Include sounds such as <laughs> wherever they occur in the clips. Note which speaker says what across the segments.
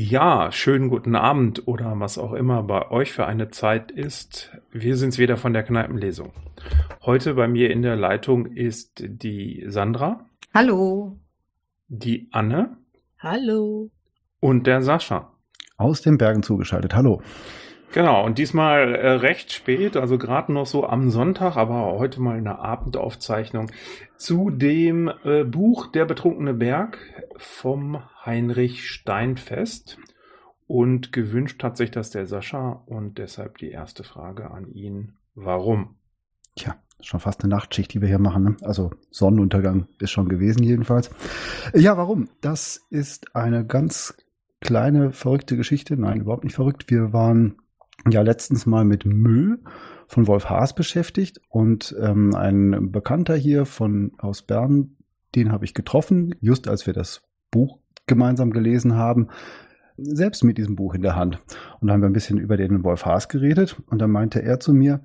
Speaker 1: Ja, schönen guten Abend oder was auch immer bei euch für eine Zeit ist. Wir sind's wieder von der Kneipenlesung. Heute bei mir in der Leitung ist die Sandra.
Speaker 2: Hallo.
Speaker 1: Die Anne.
Speaker 3: Hallo.
Speaker 1: Und der Sascha.
Speaker 4: Aus den Bergen zugeschaltet. Hallo.
Speaker 1: Genau, und diesmal äh, recht spät, also gerade noch so am Sonntag, aber heute mal eine Abendaufzeichnung zu dem äh, Buch Der betrunkene Berg vom Heinrich Steinfest. Und gewünscht hat sich das der Sascha und deshalb die erste Frage an ihn. Warum?
Speaker 4: Tja, schon fast eine Nachtschicht, die wir hier machen. Ne? Also Sonnenuntergang ist schon gewesen jedenfalls. Ja, warum? Das ist eine ganz kleine verrückte Geschichte. Nein, überhaupt nicht verrückt. Wir waren ja letztens mal mit Müll von Wolf Haas beschäftigt und ähm, ein Bekannter hier von aus Bern, den habe ich getroffen, just als wir das Buch gemeinsam gelesen haben, selbst mit diesem Buch in der Hand. Und da haben wir ein bisschen über den Wolf Haas geredet und dann meinte er zu mir,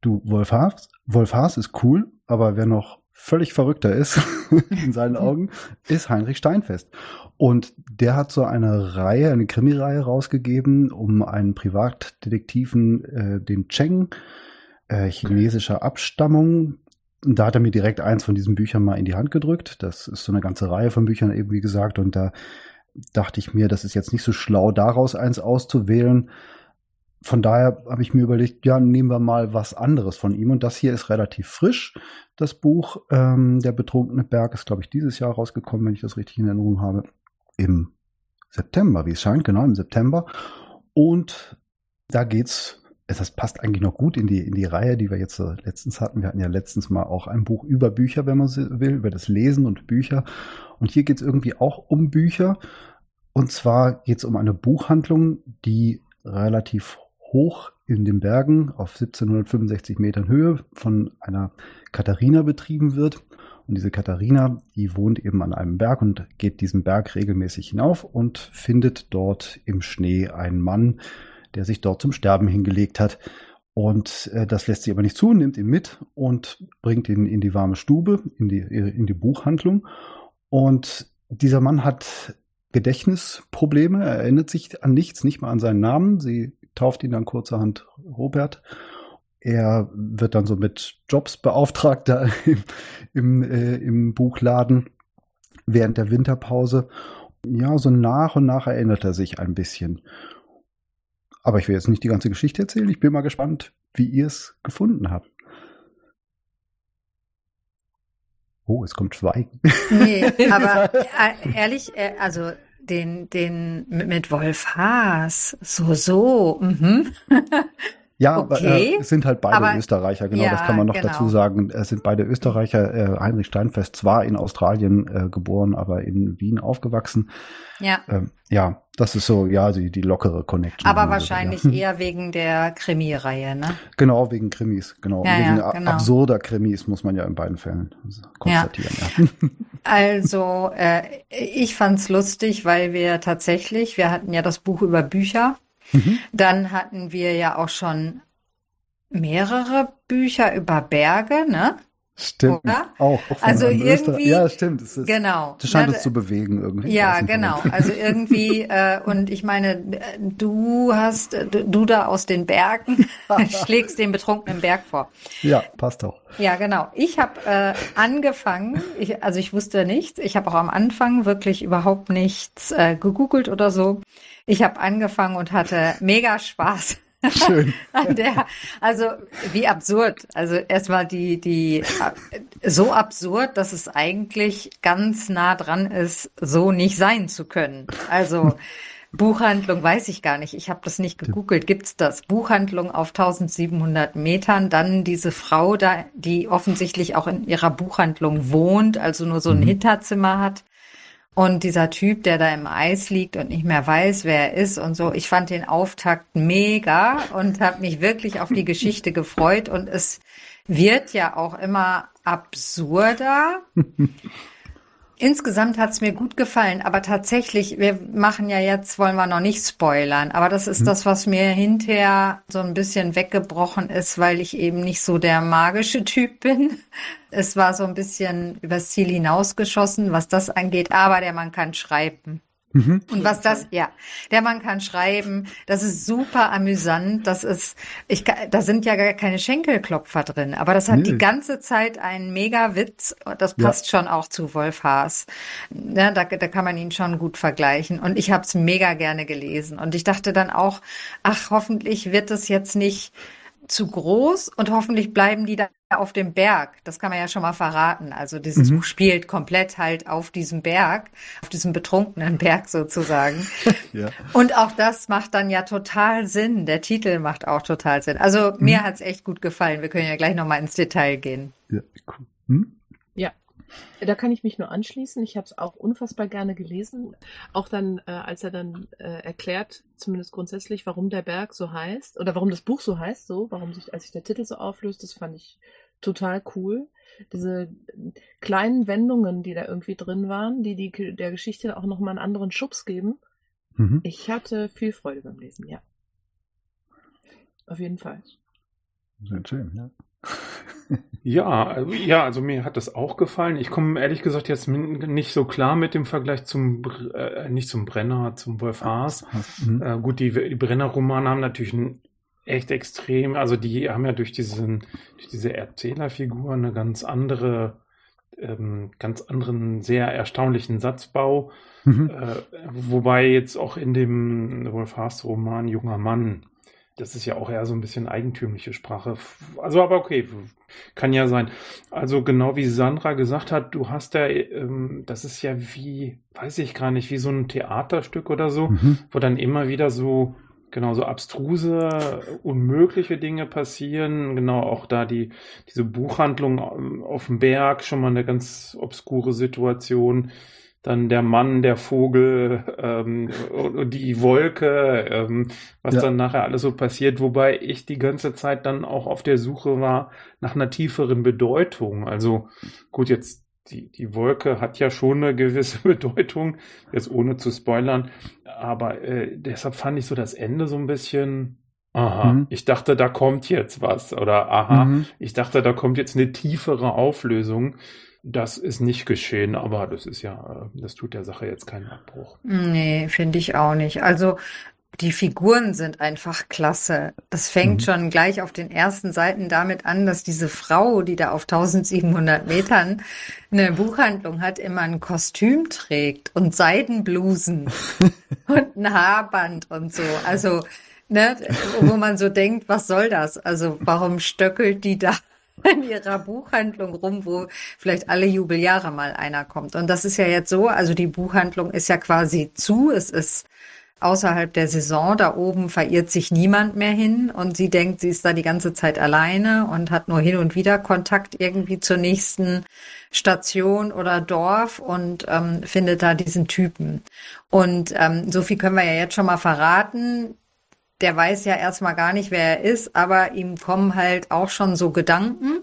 Speaker 4: du, Wolf Haas, Wolf Haas ist cool, aber wer noch völlig verrückter ist, <laughs> in seinen Augen, ist Heinrich Steinfest. Und der hat so eine Reihe, eine Krimireihe rausgegeben, um einen Privatdetektiven, äh, den Cheng, äh, chinesischer Abstammung. Da hat er mir direkt eins von diesen Büchern mal in die Hand gedrückt. Das ist so eine ganze Reihe von Büchern eben, wie gesagt. Und da dachte ich mir, das ist jetzt nicht so schlau, daraus eins auszuwählen. Von daher habe ich mir überlegt, ja, nehmen wir mal was anderes von ihm. Und das hier ist relativ frisch. Das Buch ähm, Der betrunkene Berg ist, glaube ich, dieses Jahr rausgekommen, wenn ich das richtig in Erinnerung habe im September, wie es scheint, genau im September. Und da geht's, das passt eigentlich noch gut in die, in die Reihe, die wir jetzt letztens hatten. Wir hatten ja letztens mal auch ein Buch über Bücher, wenn man will, über das Lesen und Bücher. Und hier geht's irgendwie auch um Bücher. Und zwar geht's um eine Buchhandlung, die relativ hoch in den Bergen auf 1765 Metern Höhe von einer Katharina betrieben wird. Und diese Katharina, die wohnt eben an einem Berg und geht diesen Berg regelmäßig hinauf und findet dort im Schnee einen Mann, der sich dort zum Sterben hingelegt hat. Und äh, das lässt sie aber nicht zu, nimmt ihn mit und bringt ihn in die warme Stube, in die, in die Buchhandlung. Und dieser Mann hat Gedächtnisprobleme, er erinnert sich an nichts, nicht mal an seinen Namen. Sie tauft ihn dann kurzerhand Robert er wird dann so mit Jobs beauftragt da im, im, äh, im Buchladen während der Winterpause. Ja, so nach und nach erinnert er sich ein bisschen. Aber ich will jetzt nicht die ganze Geschichte erzählen. Ich bin mal gespannt, wie ihr es gefunden habt. Oh, es kommt Schweigen.
Speaker 2: Nee, aber <laughs> äh, ehrlich, äh, also den, den mit Wolf Haas, so, so, mhm. <laughs>
Speaker 4: Ja, okay. äh, es sind halt beide aber, Österreicher, genau, ja, das kann man noch genau. dazu sagen. Es sind beide Österreicher. Äh, Heinrich Steinfest zwar in Australien äh, geboren, aber in Wien aufgewachsen.
Speaker 2: Ja.
Speaker 4: Ähm, ja, das ist so, ja, die, die lockere Connection.
Speaker 2: Aber wahrscheinlich so, eher wegen der Krimireihe, ne?
Speaker 4: Genau, wegen Krimis, genau.
Speaker 2: Ja,
Speaker 4: wegen
Speaker 2: ja, genau.
Speaker 4: absurder Krimis muss man ja in beiden Fällen konstatieren. Ja. ja. <laughs>
Speaker 2: Also, äh, ich fand's lustig, weil wir tatsächlich, wir hatten ja das Buch über Bücher Mhm. Dann hatten wir ja auch schon mehrere Bücher über Berge, ne?
Speaker 4: Stimmt. Oder?
Speaker 2: Auch. also irgendwie.
Speaker 4: Ja, stimmt. Es
Speaker 2: ist, genau.
Speaker 4: Das scheint es zu bewegen irgendwie.
Speaker 2: Ja, genau. Also irgendwie, <laughs> äh, und ich meine, du hast, du da aus den Bergen <laughs> schlägst den betrunkenen Berg vor.
Speaker 4: Ja, passt auch.
Speaker 2: Ja, genau. Ich habe äh, angefangen, ich, also ich wusste nichts. Ich habe auch am Anfang wirklich überhaupt nichts äh, gegoogelt oder so. Ich habe angefangen und hatte mega Spaß.
Speaker 4: Schön. <laughs>
Speaker 2: An der, also wie absurd. Also erstmal die, die so absurd, dass es eigentlich ganz nah dran ist, so nicht sein zu können. Also Buchhandlung weiß ich gar nicht. Ich habe das nicht gegoogelt. Gibt's das? Buchhandlung auf 1700 Metern. Dann diese Frau da, die offensichtlich auch in ihrer Buchhandlung wohnt, also nur so ein mhm. Hinterzimmer hat. Und dieser Typ, der da im Eis liegt und nicht mehr weiß, wer er ist und so, ich fand den Auftakt mega und habe mich wirklich auf die Geschichte gefreut. Und es wird ja auch immer absurder. <laughs> Insgesamt hat's mir gut gefallen, aber tatsächlich, wir machen ja jetzt, wollen wir noch nicht spoilern, aber das ist hm. das, was mir hinterher so ein bisschen weggebrochen ist, weil ich eben nicht so der magische Typ bin. Es war so ein bisschen übers Ziel hinausgeschossen, was das angeht, aber der Mann kann schreiben. Mhm. Und was das, ja, der Mann kann schreiben, das ist super amüsant, das ist, ich, da sind ja gar keine Schenkelklopfer drin, aber das hat nee. die ganze Zeit einen mega Witz, das passt ja. schon auch zu Wolf Haas. Ja, da, da kann man ihn schon gut vergleichen und ich habe es mega gerne gelesen und ich dachte dann auch, ach, hoffentlich wird es jetzt nicht zu groß und hoffentlich bleiben die da auf dem Berg. Das kann man ja schon mal verraten. Also dieses mhm. Buch spielt komplett halt auf diesem Berg, auf diesem betrunkenen Berg sozusagen. <laughs> ja. Und auch das macht dann ja total Sinn. Der Titel macht auch total Sinn. Also mhm. mir hat's echt gut gefallen. Wir können ja gleich nochmal ins Detail gehen. Ja,
Speaker 3: cool. Hm? Ja, da kann ich mich nur anschließen. Ich habe es auch unfassbar gerne gelesen. Auch dann, äh, als er dann äh, erklärt, zumindest grundsätzlich, warum der Berg so heißt oder warum das Buch so heißt, so, warum sich, als sich der Titel so auflöst, das fand ich total cool. Diese kleinen Wendungen, die da irgendwie drin waren, die, die der Geschichte auch nochmal einen anderen Schubs geben. Mhm. Ich hatte viel Freude beim Lesen, ja. Auf jeden Fall.
Speaker 4: Sehr schön, ja. <laughs>
Speaker 1: Ja, ja, also mir hat das auch gefallen. Ich komme ehrlich gesagt jetzt nicht so klar mit dem Vergleich zum, äh, nicht zum Brenner, zum Wolf Haas. Mhm. Äh, gut, die, die Brenner-Romane haben natürlich ein echt extrem, also die haben ja durch diesen, durch diese Erzählerfigur eine ganz andere, ähm, ganz anderen, sehr erstaunlichen Satzbau. Mhm. Äh, wobei jetzt auch in dem Wolf Haas Roman Junger Mann das ist ja auch eher so ein bisschen eigentümliche Sprache. Also, aber okay, kann ja sein. Also genau wie Sandra gesagt hat, du hast da, ähm, das ist ja wie, weiß ich gar nicht, wie so ein Theaterstück oder so, mhm. wo dann immer wieder so, genau so abstruse, unmögliche Dinge passieren. Genau auch da die, diese Buchhandlung ähm, auf dem Berg, schon mal eine ganz obskure Situation dann der Mann, der Vogel, ähm, die Wolke, ähm, was ja. dann nachher alles so passiert, wobei ich die ganze Zeit dann auch auf der Suche war nach einer tieferen Bedeutung. Also gut, jetzt die, die Wolke hat ja schon eine gewisse <laughs> Bedeutung, jetzt ohne zu spoilern, aber äh, deshalb fand ich so das Ende so ein bisschen, aha, mhm. ich dachte, da kommt jetzt was oder aha, mhm. ich dachte, da kommt jetzt eine tiefere Auflösung. Das ist nicht geschehen, aber das ist ja, das tut der Sache jetzt keinen Abbruch.
Speaker 2: Nee, finde ich auch nicht. Also die Figuren sind einfach klasse. Das fängt mhm. schon gleich auf den ersten Seiten damit an, dass diese Frau, die da auf 1700 Metern eine Buchhandlung hat, immer ein Kostüm trägt und Seidenblusen <laughs> und ein Haarband und so. Also, ne, wo man so denkt, was soll das? Also, warum stöckelt die da <laughs> in ihrer Buchhandlung rum, wo vielleicht alle Jubeljahre mal einer kommt. Und das ist ja jetzt so, also die Buchhandlung ist ja quasi zu, es ist außerhalb der Saison, da oben verirrt sich niemand mehr hin und sie denkt, sie ist da die ganze Zeit alleine und hat nur hin und wieder Kontakt irgendwie zur nächsten Station oder Dorf und ähm, findet da diesen Typen. Und ähm, so viel können wir ja jetzt schon mal verraten der weiß ja erstmal gar nicht, wer er ist, aber ihm kommen halt auch schon so Gedanken.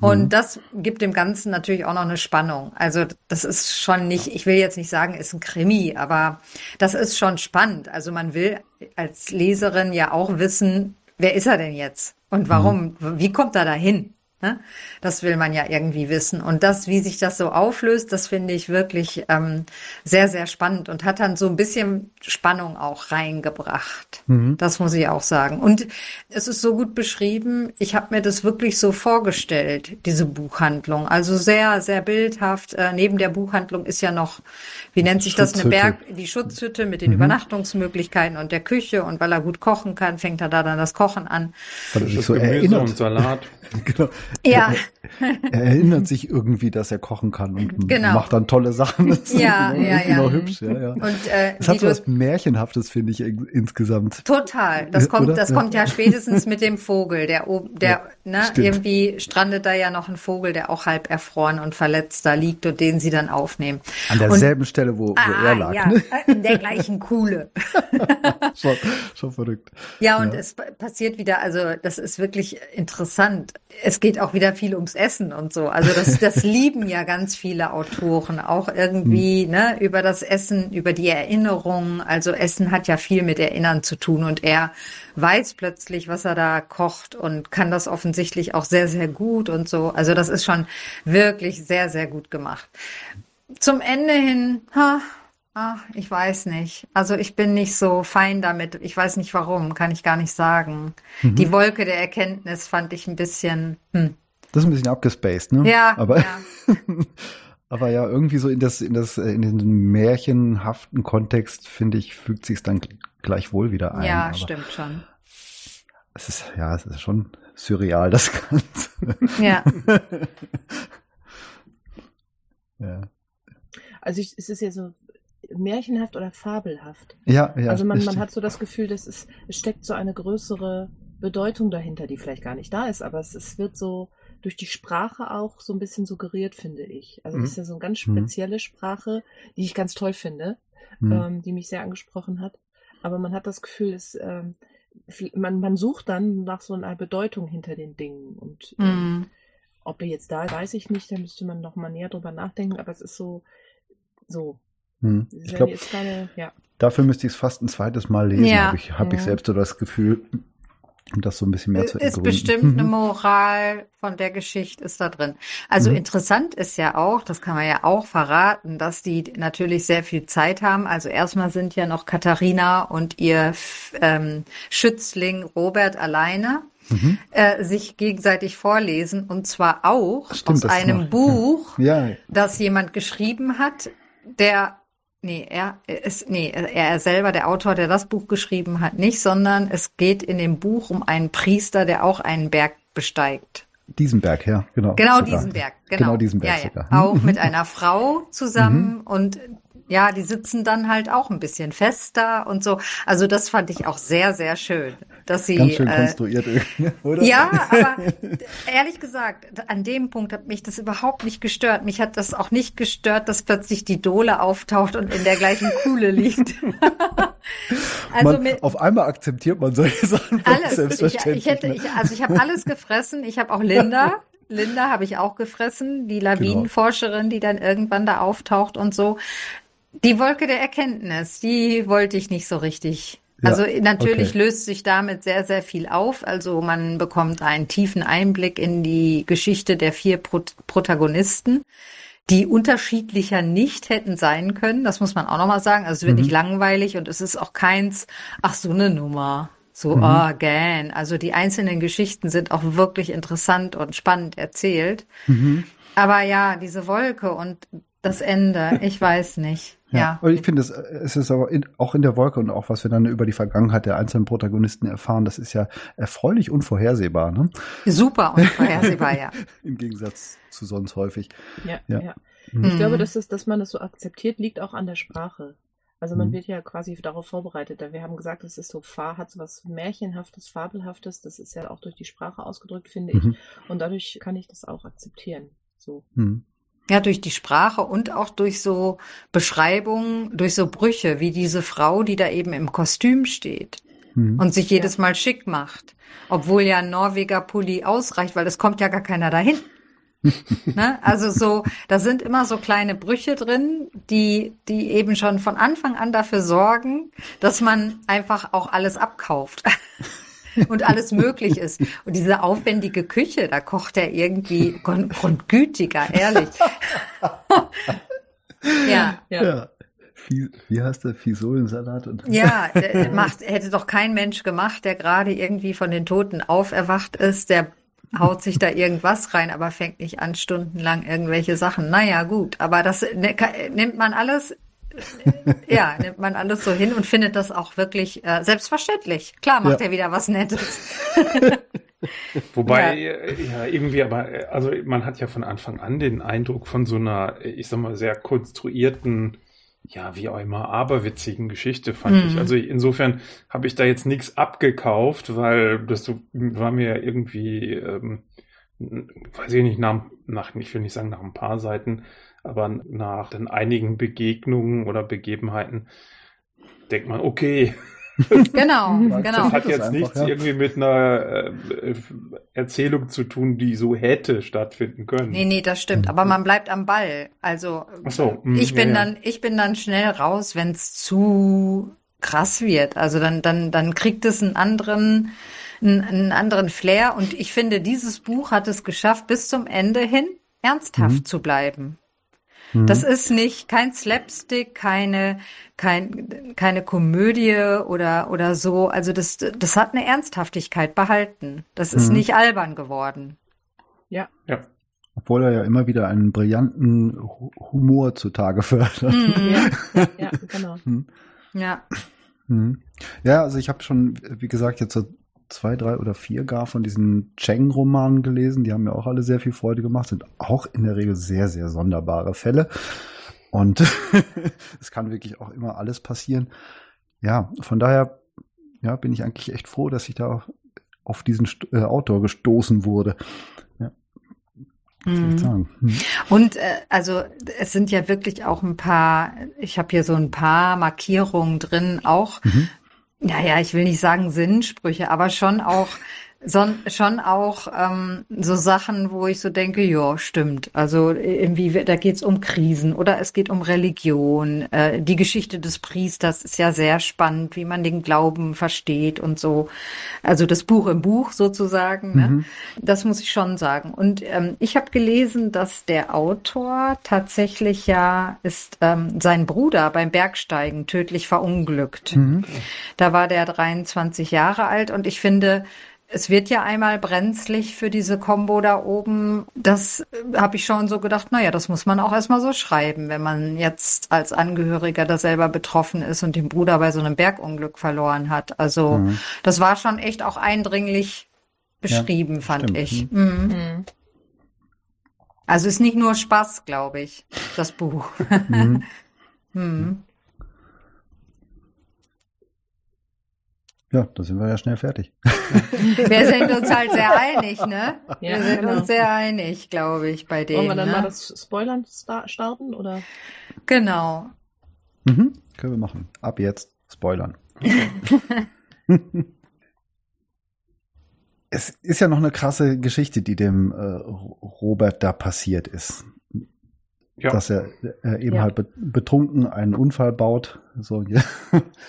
Speaker 2: Und mhm. das gibt dem Ganzen natürlich auch noch eine Spannung. Also das ist schon nicht, ich will jetzt nicht sagen, ist ein Krimi, aber das ist schon spannend. Also man will als Leserin ja auch wissen, wer ist er denn jetzt? Und warum, mhm. wie kommt er dahin? Ne? Das will man ja irgendwie wissen. Und das, wie sich das so auflöst, das finde ich wirklich ähm, sehr, sehr spannend und hat dann so ein bisschen Spannung auch reingebracht. Mhm. Das muss ich auch sagen. Und es ist so gut beschrieben. Ich habe mir das wirklich so vorgestellt, diese Buchhandlung. Also sehr, sehr bildhaft. Äh, neben der Buchhandlung ist ja noch, wie nennt sich das, eine Berg, die Schutzhütte mit den mhm. Übernachtungsmöglichkeiten und der Küche. Und weil er gut kochen kann, fängt er da dann das Kochen an.
Speaker 1: Weil er sich so erinnert. Und Salat. <laughs>
Speaker 4: genau. Ja. Er, er, erinnert sich irgendwie, dass er kochen kann und <laughs> genau. macht dann tolle Sachen. <laughs>
Speaker 2: Das ja, ist ja, ja.
Speaker 4: Noch hübsch, ja, ja. Und, äh, das hat so was Märchenhaftes, finde ich, insgesamt.
Speaker 2: Total. Das kommt, das ja. kommt ja spätestens mit dem Vogel, der oben, <laughs> der, ja, ne, stimmt. irgendwie strandet da ja noch ein Vogel, der auch halb erfroren und verletzt da liegt und den sie dann aufnehmen.
Speaker 4: An derselben und, Stelle, wo, wo ah, er lag. Ja, ne?
Speaker 2: in der gleichen Kuhle.
Speaker 4: schon, schon verrückt.
Speaker 2: Ja, und es passiert wieder, also das ist wirklich interessant. Es geht auch wieder viel ums Essen und so. Also das, das <laughs> lieben ja ganz viele Autoren, auch irgendwie mhm. ne, über das Essen, über die Erinnerung. Also Essen hat ja viel mit Erinnern zu tun und er weiß plötzlich, was er da kocht und kann das offensichtlich auch sehr, sehr gut und so. Also das ist schon wirklich sehr, sehr gut gemacht. Zum Ende hin, ha, Ach, ich weiß nicht. Also ich bin nicht so fein damit. Ich weiß nicht warum, kann ich gar nicht sagen.
Speaker 4: Mhm.
Speaker 2: Die Wolke der Erkenntnis fand ich ein bisschen. Hm.
Speaker 4: Das ist ein bisschen abgespaced, ne?
Speaker 2: Ja,
Speaker 4: aber,
Speaker 2: ja. <laughs>
Speaker 4: aber ja, irgendwie so in das, in das, in den märchenhaften Kontext, finde ich, fügt sich es dann gleichwohl wieder ein.
Speaker 2: ja,
Speaker 4: aber
Speaker 2: stimmt schon.
Speaker 4: Es ist, ja, es ist schon surreal, das Ganze.
Speaker 2: Ja. <laughs>
Speaker 4: ja.
Speaker 3: Also ich, es ist ja so märchenhaft oder fabelhaft.
Speaker 4: Ja, ja.
Speaker 3: also man, man hat so das Gefühl, dass es, es steckt so eine größere Bedeutung dahinter, die vielleicht gar nicht da ist, aber es, es wird so durch die Sprache auch so ein bisschen suggeriert, finde ich. Also
Speaker 4: Mhm.
Speaker 3: das ist ja so eine ganz
Speaker 4: Mhm.
Speaker 3: spezielle Sprache, die ich ganz toll finde,
Speaker 4: Hm.
Speaker 3: ähm, die mich sehr angesprochen hat. Aber man hat das Gefühl, es, ähm, man, man sucht dann nach so einer Bedeutung hinter den Dingen. Und ähm,
Speaker 2: Hm.
Speaker 3: ob er jetzt da ist, weiß ich nicht, da müsste man noch mal näher drüber nachdenken, aber es ist so, so.
Speaker 4: Hm. Ich
Speaker 3: ja
Speaker 4: glaube,
Speaker 3: ja.
Speaker 4: dafür müsste ich es fast ein zweites Mal lesen,
Speaker 2: Ja.
Speaker 4: habe ich, hab ich
Speaker 3: Mhm.
Speaker 4: selbst so das Gefühl, um das so ein bisschen mehr zu
Speaker 2: Ist bestimmt eine
Speaker 4: Mhm.
Speaker 2: Moral von der Geschichte ist da drin. Also
Speaker 4: Mhm.
Speaker 2: interessant ist ja auch, das kann man ja auch verraten, dass die natürlich sehr viel Zeit haben. Also erstmal sind ja noch Katharina und ihr ähm, Schützling Robert alleine.
Speaker 4: Mhm.
Speaker 2: Äh, sich gegenseitig vorlesen und zwar auch
Speaker 4: Stimmt,
Speaker 2: aus einem
Speaker 4: noch,
Speaker 2: Buch,
Speaker 4: Ja,
Speaker 2: das jemand geschrieben hat, der nee, er ist nee, er selber der Autor, der das Buch geschrieben hat, nicht, sondern es geht in dem Buch um einen Priester, der auch einen Berg besteigt.
Speaker 4: diesen Berg, ja, genau.
Speaker 2: Genau
Speaker 4: sogar.
Speaker 2: diesen Berg, genau.
Speaker 4: Genau diesen Berg
Speaker 2: ja, ja.
Speaker 4: sogar.
Speaker 2: Auch
Speaker 4: Mhm.
Speaker 2: mit einer Frau zusammen und ja, die sitzen dann halt auch ein bisschen fester und so. Also das fand ich auch sehr, sehr schön, dass sie
Speaker 4: Ganz schön
Speaker 2: äh,
Speaker 4: konstruiert, <laughs> oder?
Speaker 2: ja, aber ehrlich gesagt, an dem Punkt hat mich das überhaupt nicht gestört. Mich hat das auch nicht gestört, dass plötzlich die Dole auftaucht und in der gleichen Kuhle liegt. <laughs> also
Speaker 4: man,
Speaker 2: mit
Speaker 4: auf einmal akzeptiert man solche Sachen
Speaker 2: alles. Ich,
Speaker 4: selbstverständlich.
Speaker 2: ich hätte,
Speaker 4: ne?
Speaker 2: ich, also ich habe alles gefressen. Ich habe auch Linda. <laughs> Linda habe ich auch gefressen, die Lawinenforscherin, die dann irgendwann da auftaucht und so. Die Wolke der Erkenntnis, die wollte ich nicht so richtig.
Speaker 4: Ja,
Speaker 2: Also natürlich
Speaker 4: okay.
Speaker 2: löst sich damit sehr, sehr viel auf. Also man bekommt einen tiefen Einblick in die Geschichte der vier Pro Protagonisten, die unterschiedlicher nicht hätten sein können. Das muss man auch nochmal sagen. Also es wird
Speaker 4: Mhm.
Speaker 2: nicht langweilig und es ist auch keins, ach so eine Nummer. So,
Speaker 4: Mhm.
Speaker 2: ah, gähn. Also die einzelnen Geschichten sind auch wirklich interessant und spannend erzählt.
Speaker 4: Mhm.
Speaker 2: Aber ja, diese Wolke und das Ende, ich weiß nicht.
Speaker 4: Ja,
Speaker 2: Ja.
Speaker 4: und ich finde, es, es ist aber in, auch in der Wolke und auch was wir dann über die Vergangenheit der einzelnen Protagonisten erfahren, das ist ja erfreulich unvorhersehbar, ne?
Speaker 2: Super <laughs> unvorhersehbar, ja.
Speaker 4: Im Gegensatz zu sonst häufig.
Speaker 3: Ja,
Speaker 4: Ja.
Speaker 3: ja.
Speaker 4: Mhm.
Speaker 3: Ich glaube, dass, es, dass man das so akzeptiert, liegt auch an der Sprache. Also man
Speaker 4: Mhm.
Speaker 3: wird ja quasi darauf vorbereitet. Wir haben gesagt, es ist so Fa hat so was Märchenhaftes, Fabelhaftes. Das ist ja auch durch die Sprache ausgedrückt, finde ich.
Speaker 4: Mhm.
Speaker 3: Und dadurch kann ich das auch akzeptieren. So.
Speaker 4: Mhm.
Speaker 2: Ja, durch die Sprache und auch durch so Beschreibungen, durch so Brüche, wie diese Frau, die da eben im Kostüm steht
Speaker 4: Mhm.
Speaker 2: und sich jedes Mal schick macht. Obwohl ja ein Norweger Pulli ausreicht, weil es kommt ja gar keiner dahin. <laughs> ne? Also so, da sind immer so kleine Brüche drin, die, die eben schon von Anfang an dafür sorgen, dass man einfach auch alles abkauft. <laughs> Und alles möglich ist. Und diese aufwendige Küche, da kocht er irgendwie grund- grundgütiger, ehrlich. <laughs> ja,
Speaker 3: Ja.
Speaker 4: Ja. Wie, wie heißt der? Fisolensalat und
Speaker 2: ja, der macht, hätte doch kein Mensch gemacht, der gerade irgendwie von den Toten auferwacht ist, der haut sich da irgendwas rein, aber fängt nicht an, stundenlang irgendwelche Sachen. Naja, gut, aber das ne- nimmt man alles, <laughs> ja, nimmt man alles so hin und findet das auch wirklich äh, selbstverständlich. Klar macht
Speaker 4: Ja.
Speaker 2: er wieder was Nettes. <laughs>
Speaker 1: Wobei, äh, ja. irgendwie, aber, äh, also man hat ja von Anfang an den Eindruck von so einer, äh, ich sag mal, sehr konstruierten, ja, wie auch immer, aberwitzigen Geschichte, fand
Speaker 2: Mhm.
Speaker 1: ich. Also insofern habe ich da jetzt nichts abgekauft, weil das so, war mir irgendwie, ähm, weiß ich nicht, nach, nach, ich will nicht sagen nach ein paar Seiten, aber nach den einigen Begegnungen oder Begebenheiten denkt man, okay,
Speaker 2: Genau, <laughs>
Speaker 3: Mhm.
Speaker 2: genau.
Speaker 1: das hat
Speaker 4: das
Speaker 1: jetzt
Speaker 4: einfach,
Speaker 1: nichts
Speaker 4: ja.
Speaker 1: irgendwie mit einer äh, Erzählung zu tun, die so hätte stattfinden können.
Speaker 2: Nee, nee, das stimmt. Aber man bleibt am Ball. Also
Speaker 1: so, hm,
Speaker 2: ich bin
Speaker 1: ja, ja.
Speaker 2: dann, ich bin dann schnell raus, wenn es zu krass wird. Also dann, dann, dann kriegt es einen anderen, einen, einen anderen Flair. Und ich finde, dieses Buch hat es geschafft, bis zum Ende hin ernsthaft
Speaker 4: Mhm.
Speaker 2: zu bleiben. Mhm. Das ist nicht kein Slapstick, keine kein, keine Komödie oder oder so. Also das das hat eine Ernsthaftigkeit behalten. Das ist mhm. nicht albern geworden.
Speaker 3: Ja.
Speaker 1: Ja.
Speaker 4: Obwohl er ja immer wieder einen brillanten Humor zutage fördert.
Speaker 3: Mhm. Ja, <laughs> ja, genau.
Speaker 2: Mhm. Ja.
Speaker 4: Mhm. Ja, also ich habe schon, wie gesagt, jetzt so zwei, drei oder vier gar von diesen Cheng-Romanen gelesen. Die haben mir auch alle sehr viel Freude gemacht, sind auch in der Regel sehr, sehr sonderbare Fälle. Und <laughs> es kann wirklich auch immer alles passieren. Ja, von daher ja, bin ich eigentlich echt froh, dass ich da auf diesen äh, Autor gestoßen wurde. Ja.
Speaker 2: Mhm. Hm. Und äh, also es sind ja wirklich auch ein paar, ich habe hier so ein paar Markierungen drin, auch mhm naja, ich will nicht sagen Sinnsprüche, aber schon auch son, schon auch ähm, so Sachen, wo ich so denke, ja, stimmt. Also irgendwie, da geht's um Krisen oder es geht um Religion. Äh, die Geschichte des Priesters ist ja sehr spannend, wie man den Glauben versteht und so. Also das Buch im Buch sozusagen. Ne? Mhm. Das muss ich schon sagen. Und ähm, ich habe gelesen, dass der Autor tatsächlich ja ist ähm, sein Bruder beim Bergsteigen tödlich verunglückt. Mhm. Da war der 23 Jahre alt und ich finde, es wird ja einmal brenzlig für diese Combo da oben. Das äh, habe ich schon so gedacht, naja, das muss man auch erstmal so schreiben, wenn man jetzt als Angehöriger da selber betroffen ist und den Bruder bei so einem Bergunglück verloren hat. Also mhm. das war schon echt auch eindringlich beschrieben, ja, fand stimmt. ich. Mhm. Mhm. Also ist nicht nur Spaß, glaube ich, das Buch. Mhm. <laughs>
Speaker 4: Ja, da sind wir ja schnell fertig. <laughs>
Speaker 2: wir sind uns halt sehr einig, ne? Ja, wir sind genau. uns sehr einig, glaube ich, bei denen.
Speaker 3: Wollen wir dann
Speaker 2: ne?
Speaker 3: mal das Spoilern starten, oder?
Speaker 2: Genau.
Speaker 4: Mhm, können wir machen. Ab jetzt Spoilern. <laughs> es ist ja noch eine krasse Geschichte, die dem äh, Robert da passiert ist ja. dass er äh, eben ja. halt betrunken einen Unfall baut. So, <laughs>
Speaker 2: ja.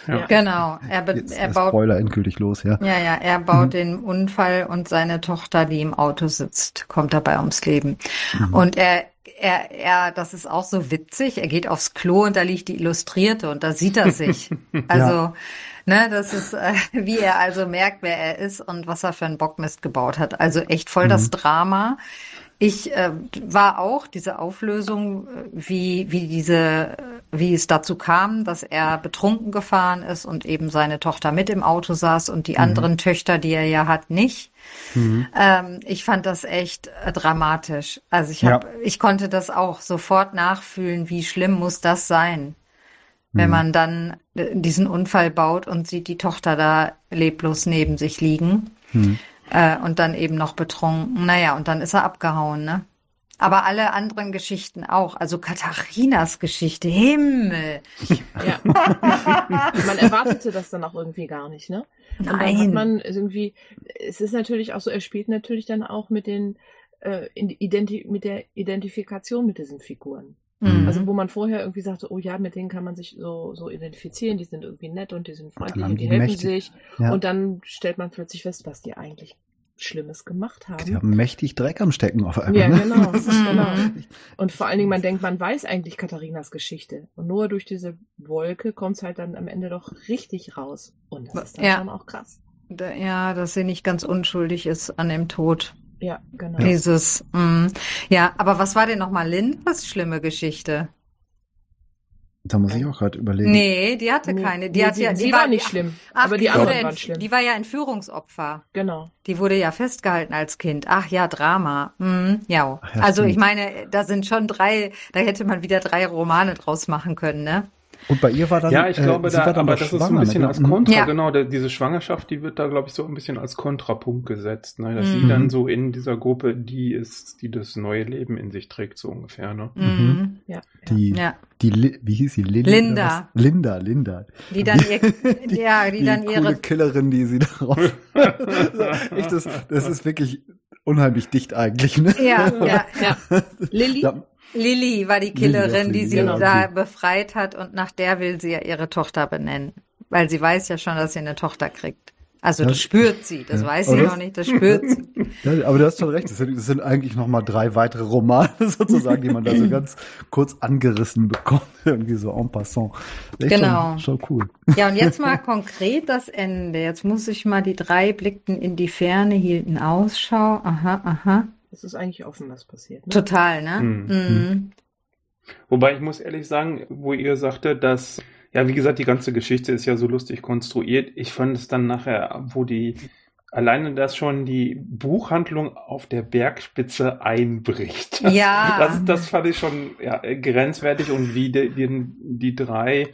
Speaker 2: ja. Genau, er,
Speaker 4: Jetzt er baut Spoiler endgültig los, ja.
Speaker 2: Ja, ja, er baut mhm. den Unfall und seine Tochter, die im Auto sitzt, kommt dabei ums Leben. Mhm. Und er er, er, das ist auch so witzig. Er geht aufs Klo und da liegt die Illustrierte und da sieht er sich. <laughs> Also, ja. ne, das ist, äh, wie er also merkt, wer er ist und was er für einen Bockmist gebaut hat. Also echt voll mhm. das Drama. Ich äh, war auch diese Auflösung, äh, wie, wie diese, wie es dazu kam, dass er betrunken gefahren ist und eben seine Tochter mit im Auto saß und die mhm. anderen Töchter, die er ja hat, nicht. Mhm. Ähm, ich fand das echt äh, dramatisch. Also ich hab, ja. ich konnte das auch sofort nachfühlen, wie schlimm muss das sein, wenn mhm. man dann äh, diesen Unfall baut und sieht die Tochter da leblos neben sich liegen. Äh, und dann eben noch betrunken. Naja, und dann ist er abgehauen, ne? Aber alle anderen Geschichten auch. Also Katharinas Geschichte, Himmel.
Speaker 3: Ja. <laughs> man erwartete das dann auch irgendwie gar nicht, ne? Und Nein. Dann hat man irgendwie, es ist natürlich auch so, er spielt natürlich dann auch mit den, äh, Identi mit der Identifikation mit diesen Figuren. Mhm. Also wo man vorher irgendwie sagte, oh ja, mit denen kann man sich so, so identifizieren, die sind irgendwie nett und die sind freundlich und die, die helfen mächtig. sich. Ja. Und dann stellt man plötzlich fest, was die eigentlich Schlimmes gemacht haben.
Speaker 4: Die haben mächtig Dreck am Stecken auf einmal.
Speaker 3: Ja, ne? genau, <laughs> genau. Und vor allen Dingen, man denkt, man weiß eigentlich Katharinas Geschichte. Und nur durch diese Wolke kommt es halt dann am Ende doch richtig raus. Und das ist dann ja. schon auch krass.
Speaker 2: Ja, dass sie nicht ganz unschuldig ist an dem Tod.
Speaker 3: Ja, genau.
Speaker 2: Dieses, mh. Mm. ja, aber was war denn nochmal Lindas schlimme Geschichte?
Speaker 4: Da muss ich auch gerade überlegen.
Speaker 2: Nee, die hatte keine. Die, nee, hatte
Speaker 3: ja, die, die war, war, nicht schlimm, ach, aber die anderen waren schlimm.
Speaker 2: Die war ja Entführungsopfer.
Speaker 3: Genau.
Speaker 2: Die wurde ja festgehalten als Kind. Ach ja, Drama. Mhm, ja. Ach, ja. Also ich meine, da sind schon drei, da hätte man wieder drei Romane draus machen können, ne?
Speaker 4: Und bei ihr war dann.
Speaker 1: Ja, ich glaube, äh, da, aber das ist so ein bisschen ne? als Kontra, ja. genau. Der, diese Schwangerschaft, die wird da, glaube ich, so ein bisschen als Kontrapunkt gesetzt, ne? Dass mhm. sie dann so in dieser Gruppe die ist, die das neue Leben in sich trägt, so ungefähr, ne?
Speaker 2: Mhm. mhm.
Speaker 4: Ja. Die, ja. die, wie hieß sie?
Speaker 2: Linda. Linda.
Speaker 4: Linda, Linda.
Speaker 2: Die dann, ihr, die, <laughs> ja, die, die dann ihre.
Speaker 4: Killerin, die sie darauf. <laughs> <laughs> Echt, das, das ist wirklich unheimlich dicht eigentlich, ne?
Speaker 2: Ja, ja, ja. Lilly? Lilly war die Killerin, die sie genau. da befreit hat und nach der will sie ja ihre Tochter benennen, weil sie weiß ja schon, dass sie eine Tochter kriegt. Also
Speaker 4: Ja.
Speaker 2: das spürt sie, das
Speaker 4: Ja.
Speaker 2: weiß
Speaker 4: Aber
Speaker 2: sie
Speaker 4: das-
Speaker 2: noch nicht, das spürt sie. <laughs>
Speaker 4: Ja, aber du hast schon recht. Das sind, das sind eigentlich noch mal drei weitere Romane <laughs> sozusagen, die man da so <laughs> ganz kurz angerissen bekommt, irgendwie so en passant. Echt
Speaker 2: Genau.
Speaker 4: Schon, schon cool.
Speaker 2: Ja, und jetzt mal konkret das Ende. Jetzt muss ich mal die drei blickten in die Ferne, hielten Ausschau. Aha, aha.
Speaker 3: Es ist eigentlich offen, was passiert. Ne?
Speaker 2: Total, ne?
Speaker 1: Mhm.
Speaker 2: Mhm.
Speaker 1: Wobei ich muss ehrlich sagen, wo ihr sagte, dass, ja, wie gesagt, die ganze Geschichte ist ja so lustig konstruiert. Ich fand es dann nachher, wo die, alleine das schon die Buchhandlung auf der Bergspitze einbricht.
Speaker 2: Ja. <laughs>
Speaker 1: Das, das fand ich schon ja, grenzwertig und wie die, die, die drei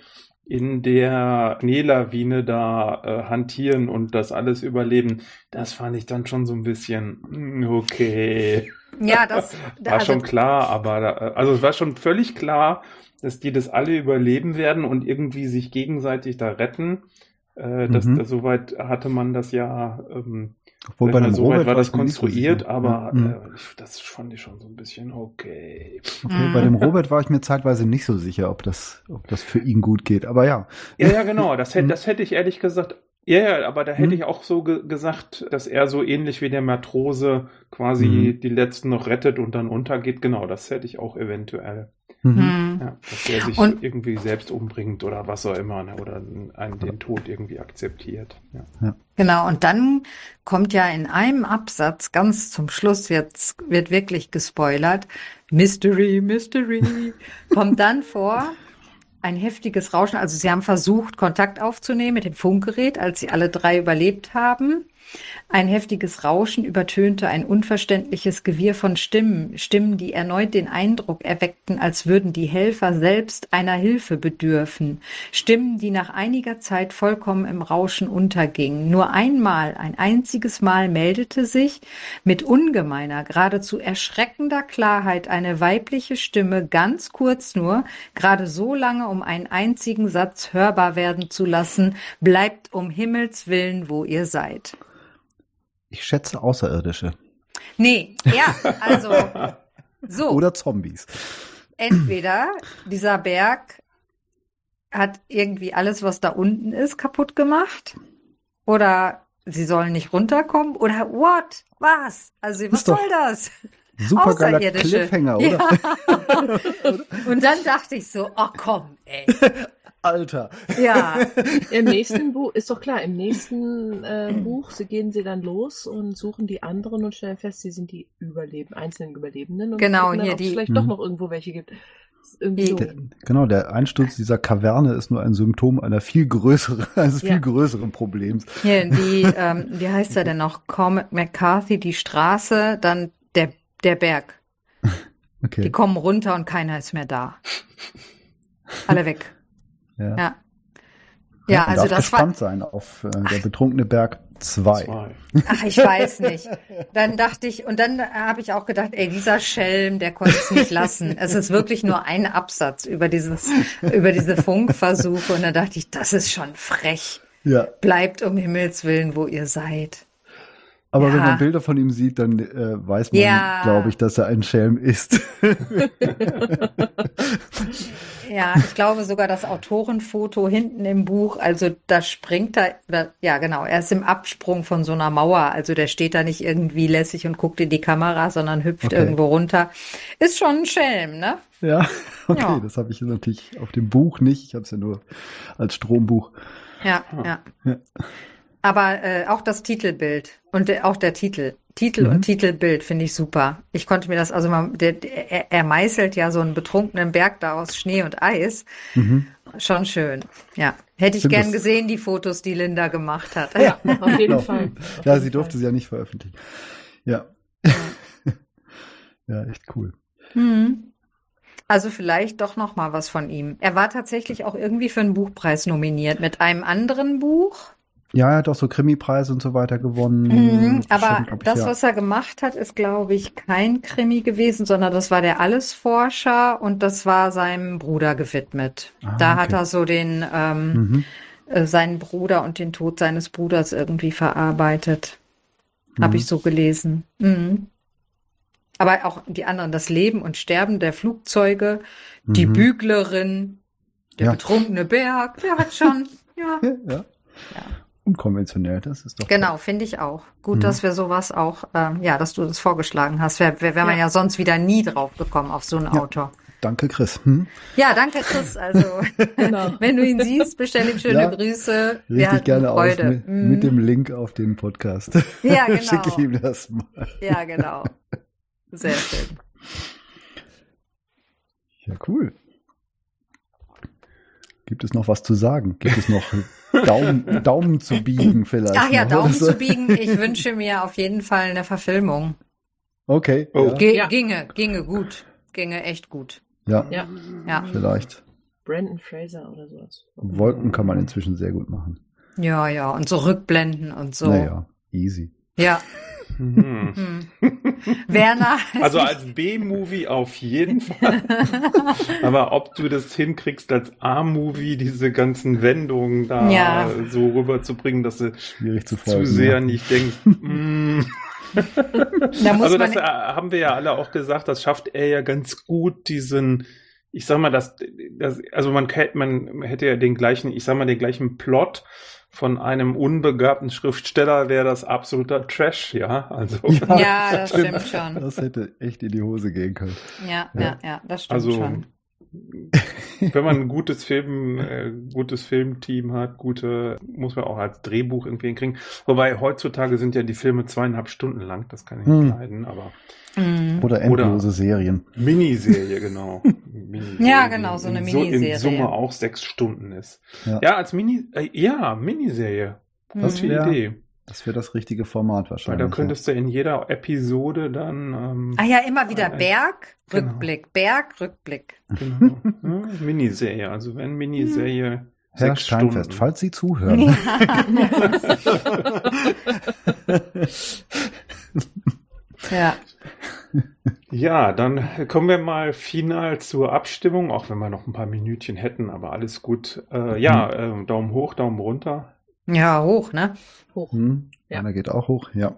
Speaker 1: in der Schneelawine da äh, hantieren und das alles überleben, das fand ich dann schon so ein bisschen, mm, okay.
Speaker 2: Ja, das, <laughs>
Speaker 1: War
Speaker 2: also,
Speaker 1: schon klar, aber da, also es war schon völlig klar, dass die das alle überleben werden und irgendwie sich gegenseitig da retten. Äh, das,
Speaker 4: Mhm.
Speaker 1: das, soweit hatte man das ja, ähm,
Speaker 4: Obwohl bei dem
Speaker 1: soweit
Speaker 4: Robert
Speaker 1: war das
Speaker 4: so
Speaker 1: konstruiert,
Speaker 4: sicher.
Speaker 1: aber
Speaker 4: Ja. Mhm.
Speaker 1: äh, das fand ich schon so ein bisschen okay.
Speaker 4: Okay, bei
Speaker 2: Mhm.
Speaker 4: dem Robert war ich mir zeitweise nicht so sicher, ob das, ob das für ihn gut geht. Aber ja.
Speaker 1: Ja, ja, genau. Das hätte,
Speaker 4: Mhm.
Speaker 1: das hätte ich ehrlich gesagt. Ja, ja, aber da hätte
Speaker 4: Mhm.
Speaker 1: ich auch so ge gesagt, dass er so ähnlich wie der Matrose quasi
Speaker 4: Mhm.
Speaker 1: die letzten noch rettet und dann untergeht. Genau, das hätte ich auch eventuell.
Speaker 4: Mhm.
Speaker 2: Mhm.
Speaker 1: Ja, dass er sich
Speaker 2: Und-
Speaker 1: irgendwie selbst umbringt oder was auch immer, ne, oder einen den Tod irgendwie akzeptiert. Ja.
Speaker 2: Genau, und dann kommt ja in einem Absatz, ganz zum Schluss wird's, wird wirklich gespoilert, Mystery, Mystery, <laughs> kommt dann vor, ein heftiges Rauschen. Also sie haben versucht, Kontakt aufzunehmen mit dem Funkgerät, als sie alle drei überlebt haben. Ein heftiges Rauschen übertönte ein unverständliches Gewirr von Stimmen, Stimmen, die erneut den Eindruck erweckten, als würden die Helfer selbst einer Hilfe bedürfen, Stimmen, die nach einiger Zeit vollkommen im Rauschen untergingen. Nur einmal, ein einziges Mal meldete sich mit ungemeiner, geradezu erschreckender Klarheit eine weibliche Stimme, ganz kurz nur, gerade so lange, um einen einzigen Satz hörbar werden zu lassen, bleibt um Himmels willen, wo ihr seid.
Speaker 4: Ich schätze Außerirdische.
Speaker 2: Nee, ja, also <laughs> so.
Speaker 4: Oder Zombies.
Speaker 2: Entweder dieser Berg hat irgendwie alles, was da unten ist, kaputt gemacht. Oder sie sollen nicht runterkommen. Oder what? Was? Also, was soll das?
Speaker 4: Super geiler
Speaker 2: Außerirdische.
Speaker 4: Cliffhanger, oder?
Speaker 2: Ja. <laughs> Und dann dachte ich so, oh komm, ey. <laughs>
Speaker 4: Alter.
Speaker 2: Ja, <laughs>
Speaker 3: Im nächsten Buch, ist doch klar, im nächsten äh, Buch sie gehen sie dann los und suchen die anderen und stellen fest, sie sind die Überleben, einzelnen Überlebenden. Und
Speaker 2: Genau,
Speaker 3: dann,
Speaker 2: hier
Speaker 3: ob es
Speaker 2: die-
Speaker 3: vielleicht
Speaker 4: Mhm.
Speaker 3: doch noch irgendwo welche gibt. So.
Speaker 2: Die-
Speaker 4: Der, genau, der Einsturz dieser Kaverne ist nur ein Symptom einer viel größeren, <laughs> eines
Speaker 3: Ja.
Speaker 4: viel größeren Problems.
Speaker 2: hier die, ähm, wie heißt er denn noch? Cormac McCarthy, die Straße, dann der, der Berg. <laughs> Die
Speaker 4: Okay.
Speaker 2: kommen runter und keiner ist mehr da. Alle weg.
Speaker 4: Ja.
Speaker 2: Ja. Ja,
Speaker 4: man
Speaker 2: also
Speaker 4: darf
Speaker 2: das war,
Speaker 4: gespannt sein auf äh, der betrunkene Berg 2.
Speaker 1: Zwei.
Speaker 2: ach, ich weiß nicht. Dann dachte ich, und dann habe ich auch gedacht, ey, dieser Schelm, der konnte es nicht lassen. Es ist wirklich nur ein Absatz über dieses, über diese Funkversuche. Und dann dachte ich, das ist schon frech.
Speaker 4: Ja,
Speaker 2: Bleibt um Himmels Willen, wo ihr seid.
Speaker 4: Aber wenn
Speaker 2: Ja.
Speaker 4: man Bilder von ihm sieht, dann äh, weiß man,
Speaker 2: Ja.
Speaker 4: glaube ich, dass er ein Schelm ist. <laughs>
Speaker 2: Ja, ich glaube sogar das Autorenfoto hinten im Buch, also da springt er, oder, ja genau, er ist im Absprung von so einer Mauer, also der steht da nicht irgendwie lässig und guckt in die Kamera, sondern hüpft
Speaker 4: Okay.
Speaker 2: irgendwo runter. Ist schon ein Schelm, ne?
Speaker 4: ja, <laughs> okay,
Speaker 2: Ja.
Speaker 4: das habe ich natürlich auf dem Buch nicht. Ich habe es ja nur als Strombuch.
Speaker 2: Ja, ja. Aber äh, auch das Titelbild und der, auch der Titel. Titel
Speaker 4: Mhm.
Speaker 2: und Titelbild finde ich super. Ich konnte mir das, also mal, der, der, er, meißelt ja so einen betrunkenen Berg da aus Schnee und Eis.
Speaker 4: Mhm.
Speaker 2: Schon schön. Ja. Hätte ich
Speaker 4: Stimmt,
Speaker 2: gern gesehen, die Fotos, die Linda gemacht hat.
Speaker 3: Ja, <laughs> auf jeden
Speaker 4: Genau.
Speaker 3: Fall. Auf
Speaker 4: Ja,
Speaker 3: jeden
Speaker 4: sie durfte
Speaker 3: Fall.
Speaker 4: sie ja nicht veröffentlichen. Ja. <laughs> ja, echt cool.
Speaker 2: Hm. Also vielleicht doch noch mal was von ihm. Er war tatsächlich auch irgendwie für einen Buchpreis nominiert mit einem anderen Buch.
Speaker 4: Ja, er hat auch so Krimi-Preise und so weiter gewonnen.
Speaker 2: Mhm, aber
Speaker 4: ich,
Speaker 2: das,
Speaker 4: ja.
Speaker 2: was er gemacht hat, ist, glaube ich, kein Krimi gewesen, sondern das war der Allesforscher und das war seinem Bruder gewidmet.
Speaker 4: Ah,
Speaker 2: da
Speaker 4: okay.
Speaker 2: hat er so den ähm,
Speaker 4: Mhm.
Speaker 2: äh, seinen Bruder und den Tod seines Bruders irgendwie verarbeitet. Habe
Speaker 4: Mhm.
Speaker 2: ich so gelesen. Mhm. Aber auch die anderen, das Leben und Sterben der Flugzeuge, die
Speaker 4: Mhm.
Speaker 2: Büglerin, der
Speaker 4: Ja.
Speaker 2: betrunkene Berg, der hat schon, <laughs> ja.
Speaker 4: Ja. Unkonventionell. Das ist doch.
Speaker 2: Genau, finde ich auch. Gut,
Speaker 4: Mhm.
Speaker 2: dass wir sowas auch, ähm, ja, dass du das vorgeschlagen hast. Wäre wär, wär man ja sonst wieder nie drauf gekommen auf so einen
Speaker 4: Ja.
Speaker 2: Autor.
Speaker 4: Danke, Chris. Hm?
Speaker 2: Ja, danke, Chris. Also, <laughs>
Speaker 3: Genau. <laughs>
Speaker 2: wenn du ihn siehst, bestell ihm schöne
Speaker 4: Ja,
Speaker 2: Grüße.
Speaker 4: Richtig gerne aus
Speaker 2: Freude.
Speaker 4: mit,
Speaker 2: Mhm.
Speaker 4: mit dem Link auf den Podcast.
Speaker 2: Ja, genau. <laughs>
Speaker 4: Schicke ich ihm das mal.
Speaker 2: Ja, genau. Sehr schön.
Speaker 4: Ja, cool. Gibt es noch was zu sagen? Gibt es noch Daumen, Daumen zu biegen vielleicht?
Speaker 2: Ach ja,
Speaker 4: noch,
Speaker 2: Daumen
Speaker 4: oder so?
Speaker 2: zu biegen. Ich wünsche mir auf jeden Fall eine Verfilmung.
Speaker 4: Okay.
Speaker 1: Oh.
Speaker 4: Ja.
Speaker 2: Ginge, ginge gut. Ginge echt gut.
Speaker 4: ja,
Speaker 3: Ja,
Speaker 2: Ja.
Speaker 4: vielleicht.
Speaker 3: Brandon Fraser oder sowas.
Speaker 4: Wolken kann man inzwischen sehr gut machen.
Speaker 2: Ja, ja. Und so Rückblenden und so.
Speaker 4: Naja, easy.
Speaker 2: Ja. <laughs>
Speaker 1: Mhm.
Speaker 2: Hm. Werner. <laughs>
Speaker 1: Also als B-Movie auf jeden Fall. <laughs> Aber ob du das hinkriegst, als A-Movie diese ganzen Wendungen da
Speaker 2: Ja.
Speaker 1: so rüberzubringen, dass du
Speaker 4: Schwierig zu
Speaker 1: zu
Speaker 4: folgen.
Speaker 1: sehr
Speaker 4: ja.
Speaker 1: nicht denkst, mm. <laughs>
Speaker 2: da muss
Speaker 1: Also das äh, haben wir ja alle auch gesagt, das schafft er ja ganz gut, diesen, ich sag mal, das, das also man, man hätte ja den gleichen, ich sag mal, den gleichen Plot von einem unbegabten Schriftsteller wäre das absoluter Trash, ja. Also,
Speaker 4: Ja.
Speaker 2: ja, <laughs> das stimmt schon.
Speaker 4: Das hätte echt in die Hose gehen können.
Speaker 2: Ja,
Speaker 4: Ja.
Speaker 2: ja, ja, das stimmt
Speaker 1: also
Speaker 2: schon.
Speaker 1: Wenn man ein gutes Film, äh, gutes Filmteam hat, gute, muss man auch als Drehbuch irgendwie hinkriegen. Wobei heutzutage sind ja die Filme zweieinhalb Stunden lang, das kann ich nicht
Speaker 4: Hm.
Speaker 1: leiden, aber
Speaker 2: Mhm.
Speaker 4: Oder endlose Serien.
Speaker 1: Miniserie, genau. <laughs> Miniserie,
Speaker 2: Ja, genau, so eine Miniserie.
Speaker 1: in Summe auch sechs Stunden ist.
Speaker 4: Ja.
Speaker 1: Ja, als Mini, äh, ja, Miniserie. Das ist
Speaker 2: Mhm.
Speaker 1: Idee.
Speaker 4: Das wäre das richtige Format
Speaker 1: Weil
Speaker 4: wahrscheinlich.
Speaker 1: da könntest du in jeder Episode dann, ähm,
Speaker 2: Ah ja, immer wieder
Speaker 1: Ein-
Speaker 2: Berg,
Speaker 1: genau.
Speaker 2: Rückblick, Berg, Rückblick.
Speaker 1: genau, <laughs> ja, Miniserie. Also wenn Miniserie
Speaker 4: ja. Herr
Speaker 1: sechs
Speaker 4: Steinfest,
Speaker 1: Stunden.
Speaker 4: falls Sie zuhören.
Speaker 2: Ja.
Speaker 1: Ja, dann kommen wir mal final zur Abstimmung, auch wenn wir noch ein paar Minütchen hätten, aber alles gut. Äh, ja, äh, Daumen hoch, Daumen runter.
Speaker 2: Ja, hoch, ne?
Speaker 3: Hoch.
Speaker 4: Hm,
Speaker 3: Ja.
Speaker 4: Einer geht auch hoch, ja.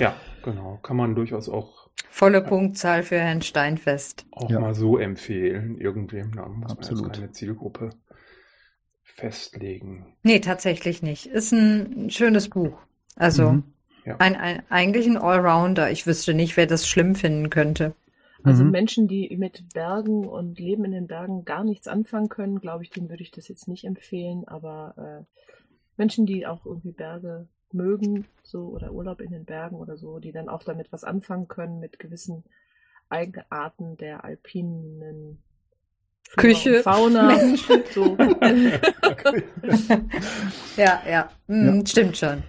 Speaker 1: Ja, genau. Kann man durchaus auch,
Speaker 2: Volle Punktzahl für Herrn Steinfest.
Speaker 1: auch
Speaker 4: Ja.
Speaker 1: mal so empfehlen. Irgendwem, da muss
Speaker 4: Absolut.
Speaker 1: man jetzt keine Zielgruppe festlegen.
Speaker 2: Nee, tatsächlich nicht. Ist ein schönes Buch. Also
Speaker 4: Mhm.
Speaker 2: ein, ein, eigentlich ein Allrounder. Ich wüsste nicht, wer das schlimm finden könnte.
Speaker 3: Also
Speaker 4: Mhm.
Speaker 3: Menschen, die mit Bergen und Leben in den Bergen gar nichts anfangen können, glaube ich, denen würde ich das jetzt nicht empfehlen. Aber äh, Menschen, die auch irgendwie Berge mögen, so oder Urlaub in den Bergen oder so, die dann auch damit was anfangen können mit gewissen Eigenarten der alpinen Flora
Speaker 2: Küche,
Speaker 3: und Fauna.
Speaker 2: Menschen. <laughs>
Speaker 3: So. <laughs>
Speaker 2: Ja, ja. Hm,
Speaker 4: Ja.
Speaker 2: Stimmt schon.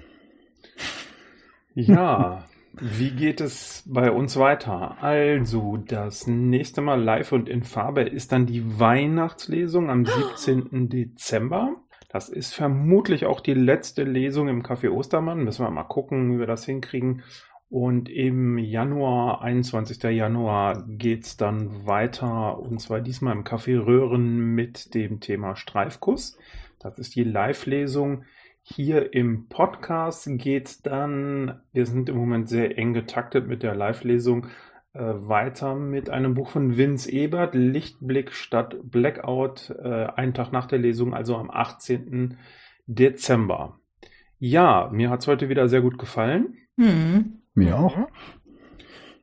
Speaker 1: Ja, wie geht es bei uns weiter? Also, das nächste Mal live und in Farbe ist dann die Weihnachtslesung am <gasps> 17. Dezember. Das ist vermutlich auch die letzte Lesung im Café Ostermann. Müssen wir mal gucken, wie wir das hinkriegen. Und im Januar, 21. Januar, geht's dann weiter. Und zwar diesmal im Café Röhren mit dem Thema Streifkuss. Das ist die Live-Lesung. Hier im Podcast geht dann, wir sind im Moment sehr eng getaktet mit der Live-Lesung, weiter mit einem Buch von Vince Ebert, Lichtblick statt Blackout, äh, einen Tag nach der Lesung, also am 18. Dezember. Ja, mir hat's heute wieder sehr gut gefallen.
Speaker 2: Hm.
Speaker 4: Mir auch.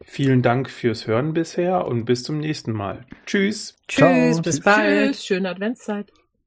Speaker 1: Vielen Dank fürs Hören bisher und bis zum nächsten Mal. Tschüss.
Speaker 2: Tschüss,
Speaker 4: Ciao.
Speaker 2: bis
Speaker 4: Tschüss.
Speaker 2: bald.
Speaker 3: Tschüss, schöne Adventszeit.